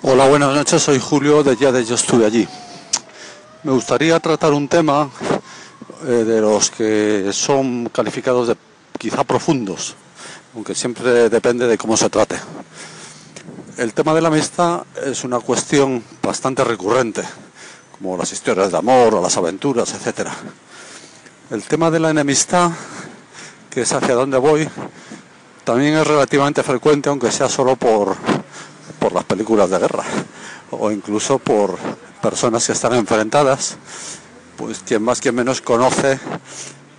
Hola, buenas noches. Soy Julio de Ya de Yo Estuve Allí. Me gustaría tratar un tema eh, de los que son calificados de quizá profundos, aunque siempre depende de cómo se trate. El tema de la amistad es una cuestión bastante recurrente, como las historias de amor o las aventuras, etc. El tema de la enemistad, que es hacia dónde voy, también es relativamente frecuente, aunque sea solo por, por las películas de guerra o incluso por personas que están enfrentadas, pues quien más quien menos conoce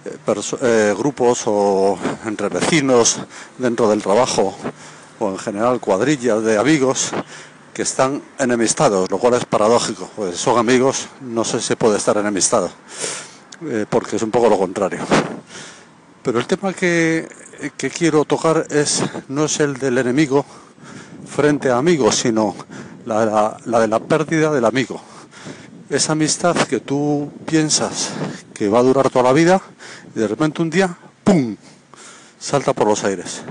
eh, eh, grupos o entre vecinos dentro del trabajo o en general cuadrillas de amigos que están enemistados, lo cual es paradójico, pues son amigos, no sé si puede estar enemistado, eh, porque es un poco lo contrario. Pero el tema que, que quiero tocar es no es el del enemigo, frente a amigos, sino la, de la pérdida del amigo. Esa amistad que tú piensas que va a durar toda la vida y de repente un día, ¡pum!, salta por los aires.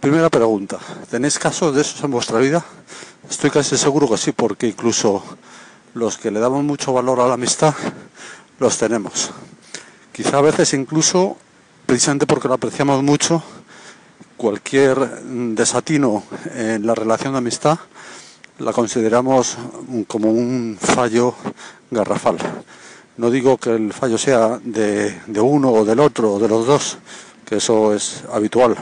Primera pregunta, ¿tenéis casos de esos en vuestra vida? Estoy casi seguro que sí, porque incluso los que le damos mucho valor a la amistad, los tenemos. Quizá a veces incluso, precisamente porque lo apreciamos mucho, cualquier desatino en la relación de amistad la consideramos como un fallo garrafal. No digo que el fallo sea de, uno o del otro o de los dos, que eso es habitual,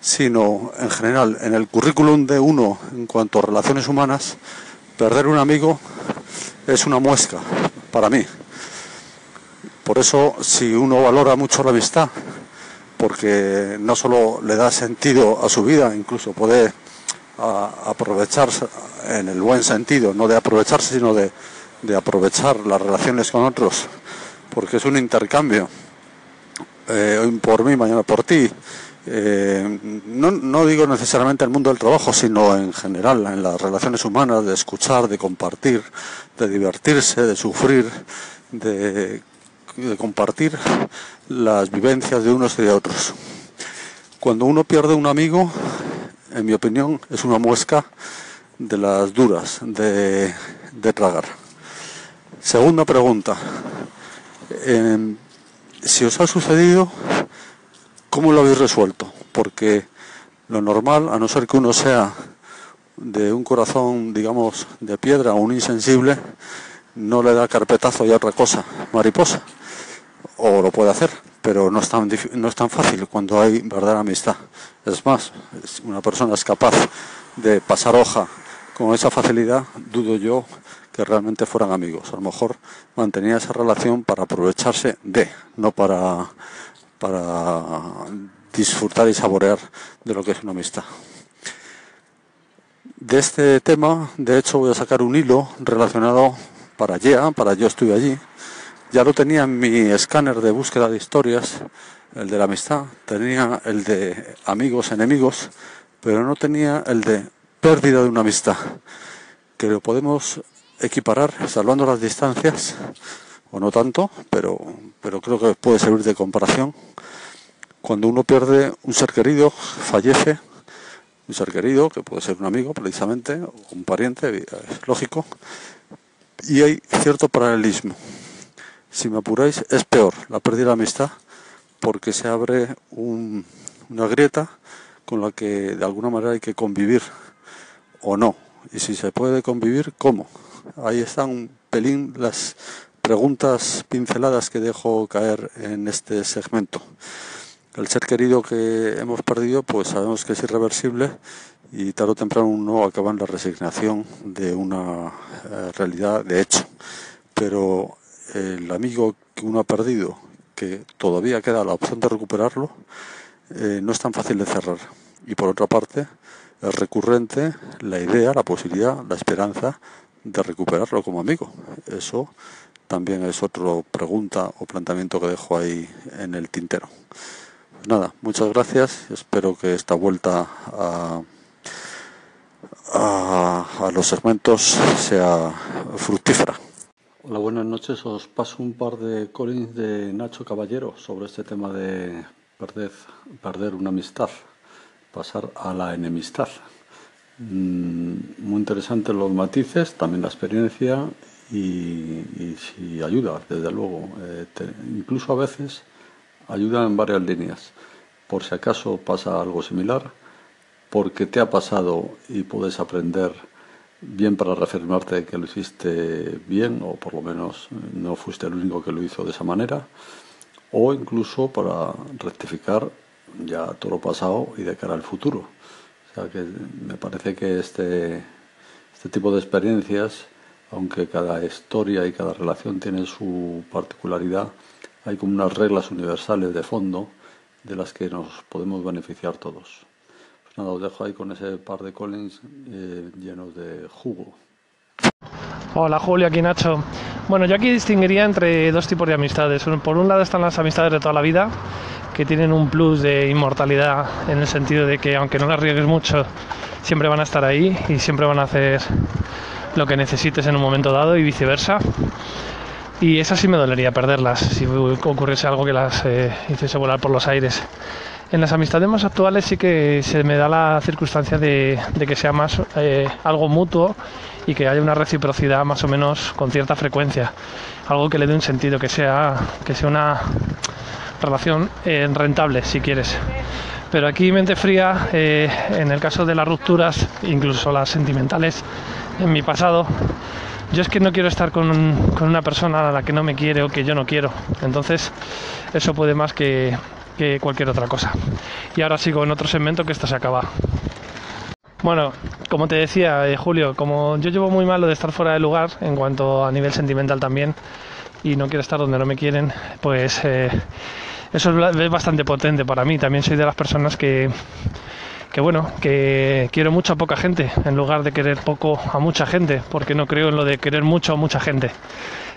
sino en general en el currículum de uno en cuanto a relaciones humanas, perder un amigo es una muesca para mí. Por eso, si uno valora mucho la amistad, porque no solo le da sentido a su vida, incluso puede aprovecharse en el buen sentido, no de aprovecharse, sino de, aprovechar las relaciones con otros, porque es un intercambio, eh, hoy por mí, mañana por ti. Eh, no, no digo necesariamente el mundo del trabajo, sino en general, en las relaciones humanas, de escuchar, de compartir, de divertirse, de sufrir, de de compartir las vivencias de unos y de otros. Cuando uno pierde un amigo, en mi opinión, es una muesca de las duras de, tragar. Segunda pregunta. Em, si os ha sucedido, ¿cómo lo habéis resuelto? Porque lo normal, a no ser que uno sea de un corazón, digamos, de piedra o un insensible, no le da carpetazo y otra cosa, mariposa o lo puede hacer, pero no es tan, no es tan fácil cuando hay verdadera amistad. Es más, una persona es capaz de pasar hoja con esa facilidad, dudo yo que realmente fueran amigos. A lo mejor mantenía esa relación para aprovecharse de, no para, para disfrutar y saborear de lo que es una amistad. De este tema, de hecho, voy a sacar un hilo relacionado para YEA, para Yo Estuve Allí, ya lo tenía en mi escáner de búsqueda de historias, el de la amistad, tenía el de amigos, enemigos, pero no tenía el de pérdida de una amistad, que lo podemos equiparar salvando las distancias, o no tanto, pero, pero creo que puede servir de comparación. Cuando uno pierde un ser querido, fallece, un ser querido, que puede ser un amigo precisamente, o un pariente, es lógico, y hay cierto paralelismo si me apuráis, es peor la pérdida de amistad porque se abre una grieta con la que de alguna manera hay que convivir o no. Y si se puede convivir, ¿cómo? Ahí están un pelín las preguntas pinceladas que dejo caer en este segmento. El ser querido que hemos perdido, pues sabemos que es irreversible y tarde o temprano uno acaba en la resignación de una eh, realidad de hecho. Pero el amigo que uno ha perdido, que todavía queda la opción de recuperarlo, eh, no es tan fácil de cerrar. Y por otra parte, es recurrente la idea, la posibilidad, la esperanza de recuperarlo como amigo. Eso también es otra pregunta o planteamiento que dejo ahí en el tintero. Pues nada, muchas gracias. Espero que esta vuelta a, a los segmentos sea fructífera. Hola, buenas noches. Os paso un par de collins de Nacho Caballero sobre este tema de perder, perder una amistad, pasar a la enemistad. Mm, muy interesantes los matices, también la experiencia y, si ayuda, desde luego. Eh, incluso a veces ayuda en varias líneas. Por si acaso pasa algo similar, porque te ha pasado y puedes aprender bien para reafirmarte que lo hiciste bien o por lo menos no fuiste el único que lo hizo de esa manera o incluso para rectificar ya todo lo pasado y de cara al futuro. O sea que me parece que este, este tipo de experiencias, aunque cada historia y cada relación tiene su particularidad, hay como unas reglas universales de fondo de las que nos podemos beneficiar todos. Nada, os dejo ahí con ese par de Collins eh, llenos de jugo. Hola Julio, aquí Nacho. Bueno, yo aquí distinguiría entre dos tipos de amistades. Por un lado están las amistades de toda la vida, que tienen un plus de inmortalidad en el sentido de que aunque no las riegues mucho, siempre van a estar ahí y siempre van a hacer lo que necesites en un momento dado y viceversa. Y esas sí me dolería perderlas si ocurriese algo que las eh, hiciese volar por los aires. En las amistades más actuales sí que se me da la circunstancia de, que sea más eh, algo mutuo y que haya una reciprocidad más o menos con cierta frecuencia. Algo que le dé un sentido, que sea, que sea una relación eh, rentable, si quieres. Pero aquí mente fría, en el caso de las rupturas, incluso las sentimentales, en mi pasado, yo es que no quiero estar con, una persona a la que no me quiere o que yo no quiero. Entonces, eso puede más que, cualquier otra cosa. Y ahora sigo en otro segmento que esto se acaba. Bueno, como te decía, eh, Julio, como yo llevo muy mal lo de estar fuera de lugar, en cuanto a nivel sentimental también, y no quiero estar donde no me quieren, pues eh, eso es bastante potente para mí. También soy de las personas que, que bueno, que quiero mucho a poca gente en lugar de querer poco a mucha gente, porque no creo en lo de querer mucho a mucha gente.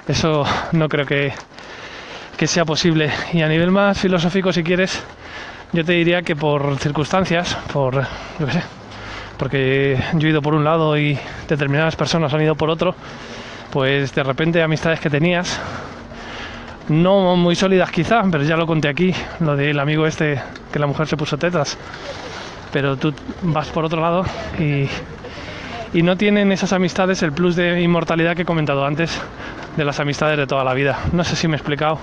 Eso no creo que, que sea posible. Y a nivel más filosófico, si quieres, yo te diría que por circunstancias, por, yo qué sé, porque yo he ido por un lado y determinadas personas han ido por otro, pues de repente amistades que tenías, no muy sólidas quizá, pero ya lo conté aquí, lo del amigo este que la mujer se puso tetas, pero tú vas por otro lado y, no tienen esas amistades el plus de inmortalidad que he comentado antes de las amistades de toda la vida. No sé si me he explicado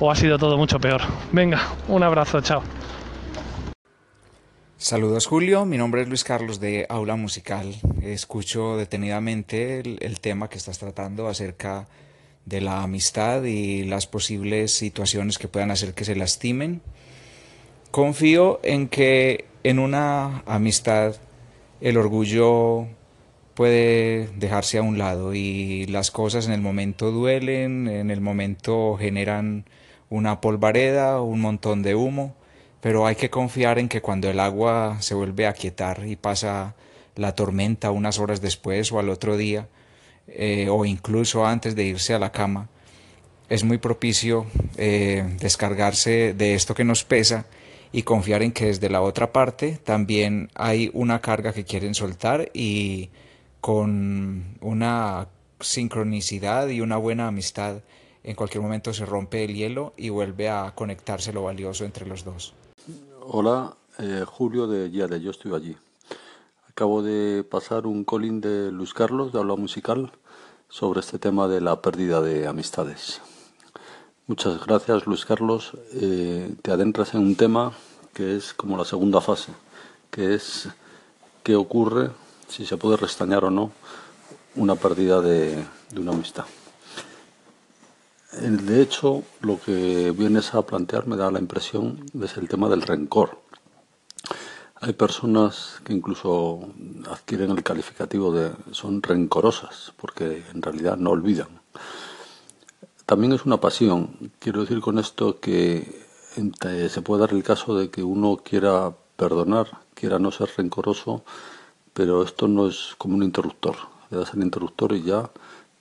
o ha sido todo mucho peor. Venga, un abrazo, chao. Saludos Julio, mi nombre es Luis Carlos de Aula Musical. Escucho detenidamente el, el tema que estás tratando acerca de la amistad y las posibles situaciones que puedan hacer que se lastimen. Confío en que en una amistad el orgullo puede dejarse a un lado y las cosas en el momento duelen, en el momento generan una polvareda, un montón de humo, pero hay que confiar en que cuando el agua se vuelve a quietar y pasa la tormenta unas horas después o al otro día, eh, o incluso antes de irse a la cama, es muy propicio eh, descargarse de esto que nos pesa y confiar en que desde la otra parte también hay una carga que quieren soltar y con una sincronicidad y una buena amistad en cualquier momento se rompe el hielo y vuelve a conectarse lo valioso entre los dos. Hola, eh, Julio de de yo estoy allí. Acabo de pasar un colín de Luis Carlos de Habla Musical sobre este tema de la pérdida de amistades. Muchas gracias, Luis Carlos. Eh, te adentras en un tema que es como la segunda fase, que es qué ocurre, si se puede restañar o no, una pérdida de, una amistad. De hecho, lo que vienes a plantear me da la impresión es el tema del rencor. Hay personas que incluso adquieren el calificativo de son rencorosas, porque en realidad no olvidan también es una pasión. Quiero decir con esto que se puede dar el caso de que uno quiera perdonar, quiera no ser rencoroso, pero esto no es como un interruptor. Le das el interruptor y ya,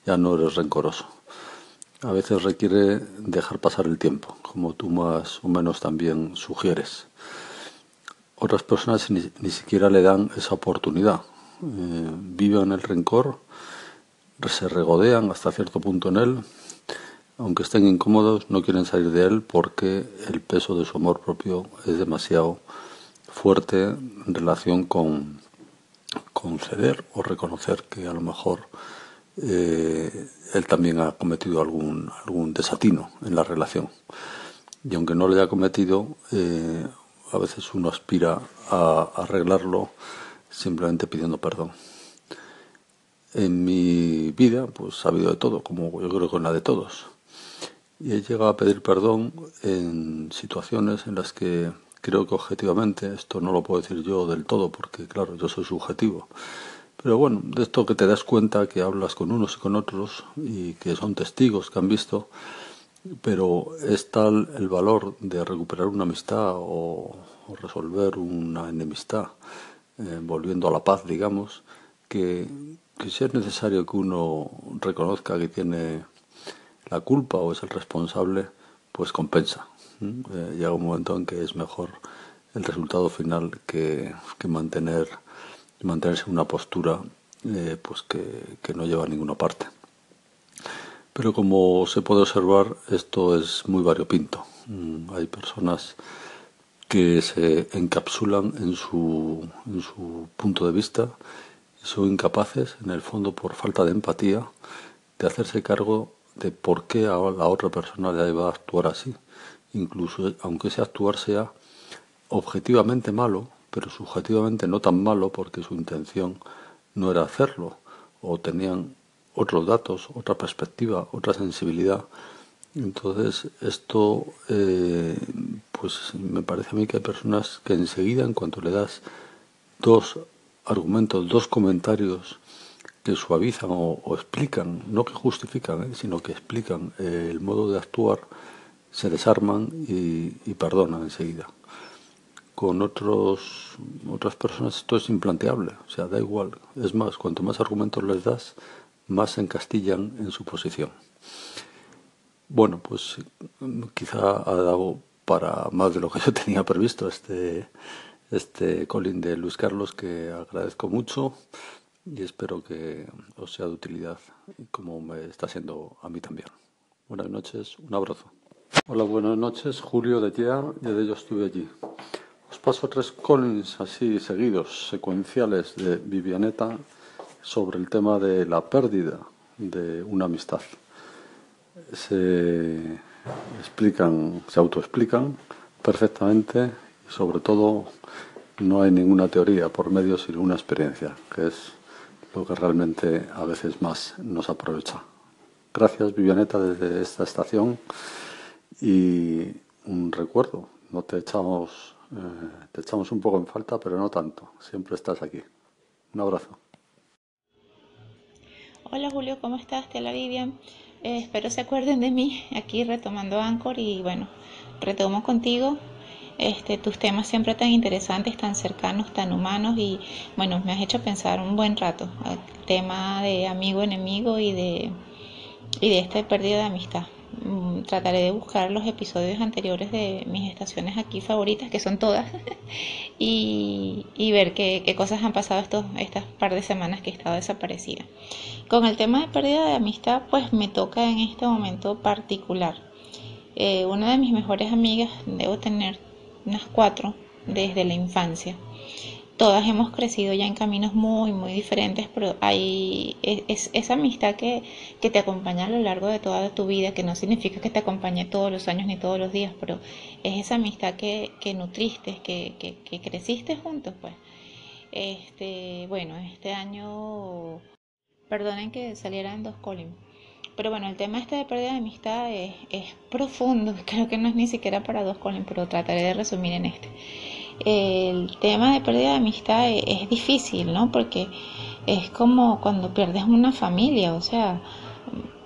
ya no eres rencoroso. A veces requiere dejar pasar el tiempo, como tú más o menos también sugieres. Otras personas ni, siquiera le dan esa oportunidad. Eh, viven el rencor, se regodean hasta cierto punto en él, aunque estén incómodos, no quieren salir de él porque el peso de su amor propio es demasiado fuerte en relación con, conceder o reconocer que a lo mejor eh, él también ha cometido algún, algún desatino en la relación. Y aunque no lo haya cometido, eh, a veces uno aspira a arreglarlo simplemente pidiendo perdón. En mi vida, pues ha habido de todo, como yo creo que en la de todos. Y he llegado a pedir perdón en situaciones en las que creo que objetivamente, esto no lo puedo decir yo del todo, porque claro, yo soy subjetivo. Pero bueno, de esto que te das cuenta que hablas con unos y con otros y que son testigos que han visto, pero es tal el valor de recuperar una amistad o, resolver una enemistad, eh, volviendo a la paz, digamos, que, que si es necesario que uno reconozca que tiene la culpa o es el responsable, pues compensa. Llega un momento en que es mejor el resultado final que, que mantener mantenerse en una postura eh, pues que, que no lleva a ninguna parte. Pero como se puede observar, esto es muy variopinto. Mm, hay personas que se encapsulan en su, en su punto de vista y son incapaces, en el fondo por falta de empatía, de hacerse cargo de por qué a la otra persona le va a actuar así. Incluso aunque ese actuar sea objetivamente malo, pero subjetivamente no tan malo porque su intención no era hacerlo o tenían otros datos, otra perspectiva, otra sensibilidad. Entonces esto, eh, pues me parece a mí que hay personas que enseguida, en cuanto le das dos argumentos, dos comentarios que suavizan o, explican, no que justifican, eh, sino que explican eh, el modo de actuar, se desarman y, perdonan enseguida. Con otros, otras personas esto es implanteable, o sea, da igual. Es más, cuanto más argumentos les das, más se encastillan en su posición. Bueno, pues quizá ha dado para más de lo que yo tenía previsto este, este colín de Luis Carlos, que agradezco mucho y espero que os sea de utilidad como me está siendo a mí también. Buenas noches, un abrazo. Hola, buenas noches, Julio de Tiar, y de ello estuve allí. Os paso tres collins así seguidos, secuenciales de Vivianeta sobre el tema de la pérdida de una amistad. Se explican, se autoexplican perfectamente y sobre todo no hay ninguna teoría por medio sino una experiencia, que es que realmente a veces más nos aprovecha. Gracias Vivianeta desde esta estación y un recuerdo, no te echamos, eh, te echamos un poco en falta, pero no tanto, siempre estás aquí. Un abrazo. Hola Julio, ¿cómo estás? Te la Vivian. Eh, espero se acuerden de mí aquí retomando Anchor y bueno, retomo contigo este, tus temas siempre tan interesantes, tan cercanos, tan humanos y bueno, me has hecho pensar un buen rato el tema de amigo-enemigo y de, y de esta pérdida de amistad. Mm, trataré de buscar los episodios anteriores de mis estaciones aquí favoritas, que son todas, y, y, ver qué, qué, cosas han pasado estos, estas par de semanas que he estado desaparecida. Con el tema de pérdida de amistad, pues me toca en este momento particular. Eh, una de mis mejores amigas, debo tener unas cuatro desde la infancia. Todas hemos crecido ya en caminos muy, muy diferentes, pero hay es, esa amistad que, que, te acompaña a lo largo de toda tu vida, que no significa que te acompañe todos los años ni todos los días, pero es esa amistad que, que nutriste, que, que, creciste juntos, pues. Este, bueno, este año, perdonen que salieran dos Colin, pero bueno, el tema este de pérdida de amistad es, profundo, creo que no es ni siquiera para dos Colin, pero trataré de resumir en este. El tema de pérdida de amistad es, difícil, ¿no? Porque es como cuando pierdes una familia, o sea,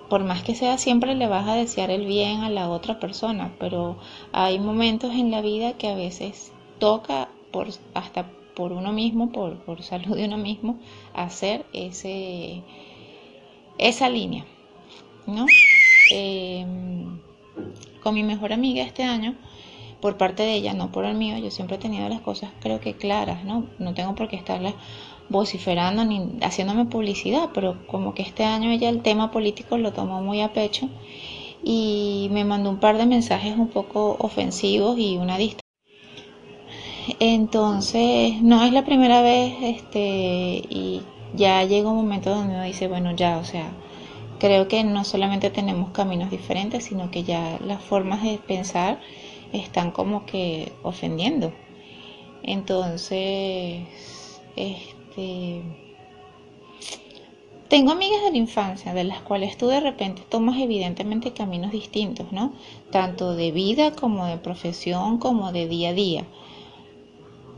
por más que sea, siempre le vas a desear el bien a la otra persona, pero hay momentos en la vida que a veces toca por hasta por uno mismo, por, por salud de uno mismo, hacer ese esa línea. ¿No? Em, con mi mejor amiga este año, por parte de ella, no por el mío, yo siempre he tenido las cosas creo que claras, ¿no? No tengo por qué estarlas vociferando ni haciéndome publicidad, pero como que este año ella el tema político lo tomó muy a pecho y me mandó un par de mensajes un poco ofensivos y una Entonces, no es la primera vez, este, y ya llega un momento donde uno dice, bueno, ya, o sea, creo que no solamente tenemos caminos diferentes, sino que ya las formas de pensar están como que ofendiendo. Entonces, este, tengo amigas de la infancia de las cuales tú de repente tomas evidentemente caminos distintos, ¿no? Tanto de vida como de profesión, como de día a día.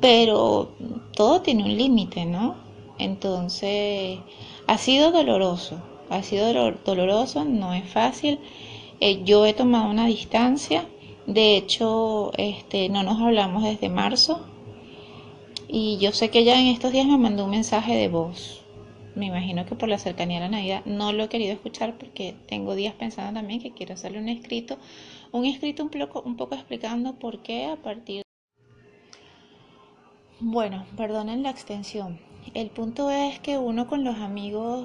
Pero todo tiene un límite, ¿no? Entonces, ha sido doloroso, ha sido doloroso, no es fácil. Eh, yo he tomado una distancia, de hecho, este, no nos hablamos desde marzo, y yo sé que ella en estos días me mandó un mensaje de voz. Me imagino que por la cercanía de la Navidad no lo he querido escuchar porque tengo días pensando también que quiero hacerle un escrito, un escrito un poco, un poco explicando por qué a partir bueno, perdonen la extensión. El punto es que uno con los amigos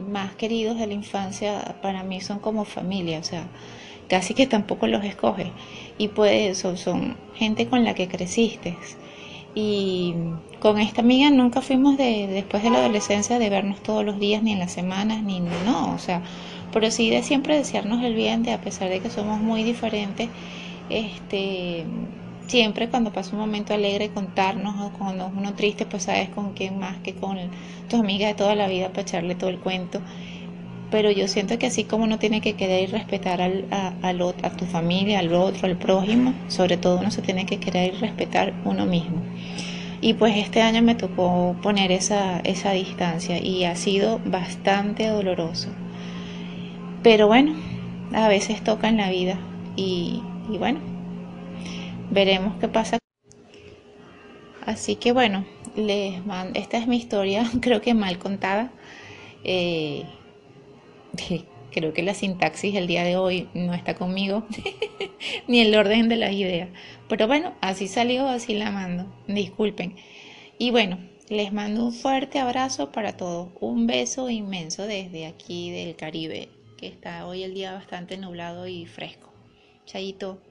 más queridos de la infancia para mí son como familia, o sea, casi que tampoco los escoge. Y pues son, son gente con la que creciste. Y con esta amiga nunca fuimos de, después de la adolescencia de vernos todos los días, ni en las semanas, ni no, o sea, pero sí de siempre desearnos el bien, de a pesar de que somos muy diferentes, este, siempre cuando pasa un momento alegre contarnos o cuando uno triste, pues sabes con quién más que con tu amiga de toda la vida para echarle todo el cuento. Pero yo siento que así como uno tiene que querer y respetar al, a, a tu familia, al otro, al prójimo, sobre todo uno se tiene que querer y respetar uno mismo. Y pues este año me tocó poner esa, esa distancia y ha sido bastante doloroso. Pero bueno, a veces toca en la vida y bueno, veremos qué pasa. Así que bueno, les mando, esta es mi historia, creo que mal contada. Eh, creo que la sintaxis el día de hoy no está conmigo, ni el orden de las ideas. Pero bueno, así salió, así la mando. Disculpen. Y bueno, les mando un fuerte abrazo para todos. Un beso inmenso desde aquí del Caribe, que está hoy el día bastante nublado y fresco. Chayito.